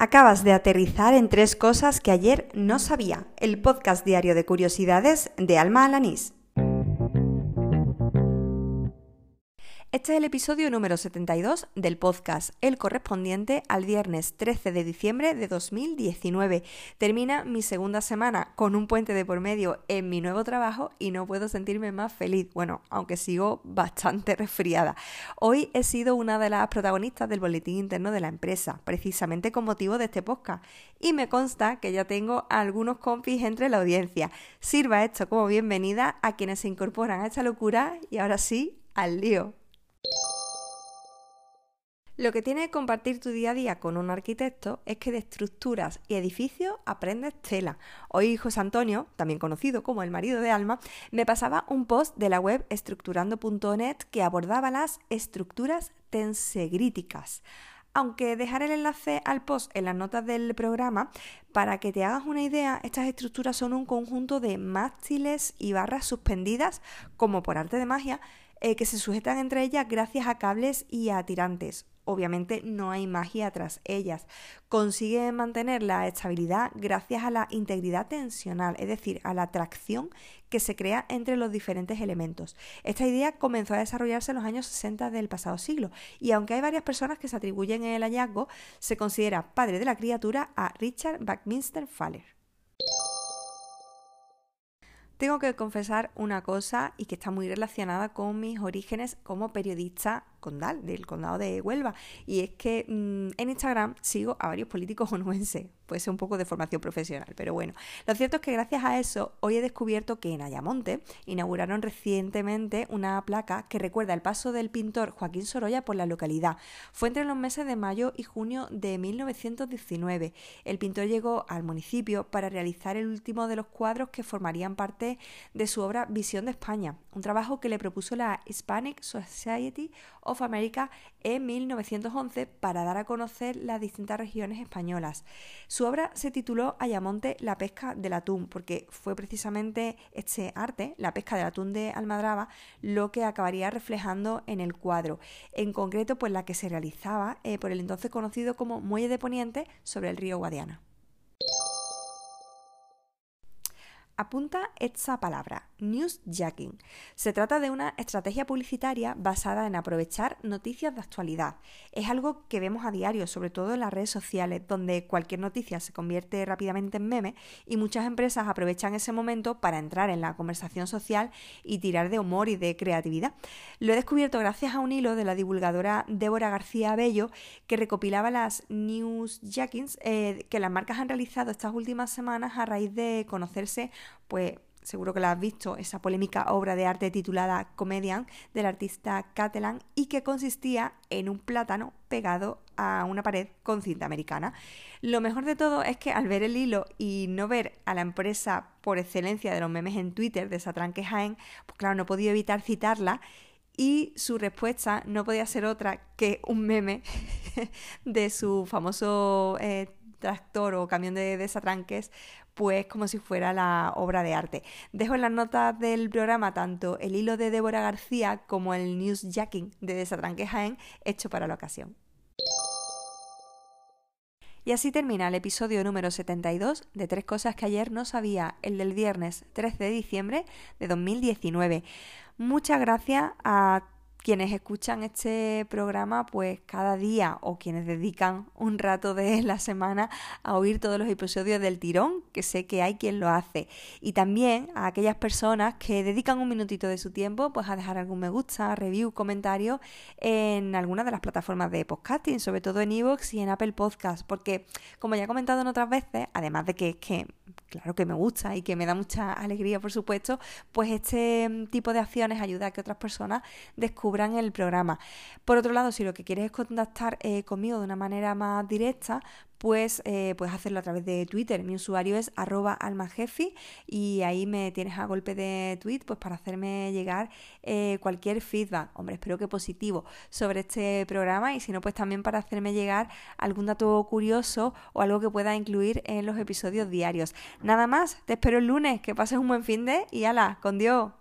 Acabas de aterrizar en tres cosas que ayer no sabía. El podcast diario de curiosidades de Alma Alanís. Este es el episodio número 72 del podcast, el correspondiente al viernes 13 de diciembre de 2019. Termina mi segunda semana con un puente de por medio en mi nuevo trabajo y no puedo sentirme más feliz, bueno, aunque sigo bastante resfriada. Hoy he sido una de las protagonistas del boletín interno de la empresa, precisamente con motivo de este podcast, y me consta que ya tengo algunos compis entre la audiencia. Sirva esto como bienvenida a quienes se incorporan a esta locura y ahora sí, al lío. Lo que tiene que compartir tu día a día con un arquitecto es que de estructuras y edificios aprendes tela. Hoy José Antonio, también conocido como el marido de Alma, me pasaba un post de la web estructurando.net que abordaba las estructuras tensegríticas aunque dejaré el enlace al post en las notas del programa, para que te hagas una idea, estas estructuras son un conjunto de mástiles y barras suspendidas, como por arte de magia, eh, que se sujetan entre ellas gracias a cables y a tirantes. Obviamente no hay magia tras ellas. Consiguen mantener la estabilidad gracias a la integridad tensional, es decir, a la tracción que se crea entre los diferentes elementos. Esta idea comenzó a desarrollarse en los años 60 del pasado siglo y aunque hay varias personas que se atribuyen el hallazgo, se considera padre de la criatura a Richard Buckminster Fuller. Tengo que confesar una cosa y que está muy relacionada con mis orígenes como periodista condal del condado de Huelva y es que mm, en Instagram sigo a varios políticos onuenses puede ser un poco de formación profesional, pero bueno. Lo cierto es que gracias a eso hoy he descubierto que en Ayamonte inauguraron recientemente una placa que recuerda el paso del pintor Joaquín Sorolla por la localidad. Fue entre los meses de mayo y junio de 1919. El pintor llegó al municipio para realizar el último de los cuadros que formarían parte de su obra Visión de España, un trabajo que le propuso la Hispanic Society of America en 1911 para dar a conocer las distintas regiones españolas. Su obra se tituló Ayamonte, la pesca del atún, porque fue precisamente este arte, la pesca del atún de Almadraba, lo que acabaría reflejando en el cuadro. En concreto, pues la que se realizaba eh, por el entonces conocido como Muelle de Poniente sobre el río Guadiana. Apunta esta palabra, newsjacking. Se trata de una estrategia publicitaria basada en aprovechar noticias de actualidad. Es algo que vemos a diario, sobre todo en las redes sociales, donde cualquier noticia se convierte rápidamente en meme y muchas empresas aprovechan ese momento para entrar en la conversación social y tirar de humor y de creatividad. Lo he descubierto gracias a un hilo de la divulgadora Débora García Bello que recopilaba las newsjackings eh, que las marcas han realizado estas últimas semanas a raíz de conocerse pues seguro que la has visto, esa polémica obra de arte titulada Comedian del artista Catalan y que consistía en un plátano pegado a una pared con cinta americana. Lo mejor de todo es que al ver el hilo y no ver a la empresa por excelencia de los memes en Twitter de Satranque Jaén, pues claro, no podía evitar citarla y su respuesta no podía ser otra que un meme de su famoso eh, tractor o camión de desatranques, pues como si fuera la obra de arte. Dejo en las notas del programa tanto el hilo de Débora García como el newsjacking de Desatranque Jaén hecho para la ocasión. Y así termina el episodio número 72 de Tres Cosas que ayer no sabía, el del viernes 13 de diciembre de 2019. Muchas gracias a quienes escuchan este programa pues cada día o quienes dedican un rato de la semana a oír todos los episodios del tirón, que sé que hay quien lo hace. Y también a aquellas personas que dedican un minutito de su tiempo pues a dejar algún me gusta, review, comentario en alguna de las plataformas de podcasting, sobre todo en iVoox y en Apple Podcast, porque como ya he comentado en otras veces, además de que, que claro que me gusta y que me da mucha alegría, por supuesto, pues este tipo de acciones ayuda a que otras personas descubran el programa. Por otro lado, si lo que quieres es contactar eh, conmigo de una manera más directa, pues eh, puedes hacerlo a través de Twitter. Mi usuario es arroba almajefi y ahí me tienes a golpe de tweet pues para hacerme llegar eh, cualquier feedback, hombre, espero que positivo, sobre este programa y si no, pues también para hacerme llegar algún dato curioso o algo que pueda incluir en los episodios diarios. Nada más, te espero el lunes, que pases un buen fin de y ala, con Dios.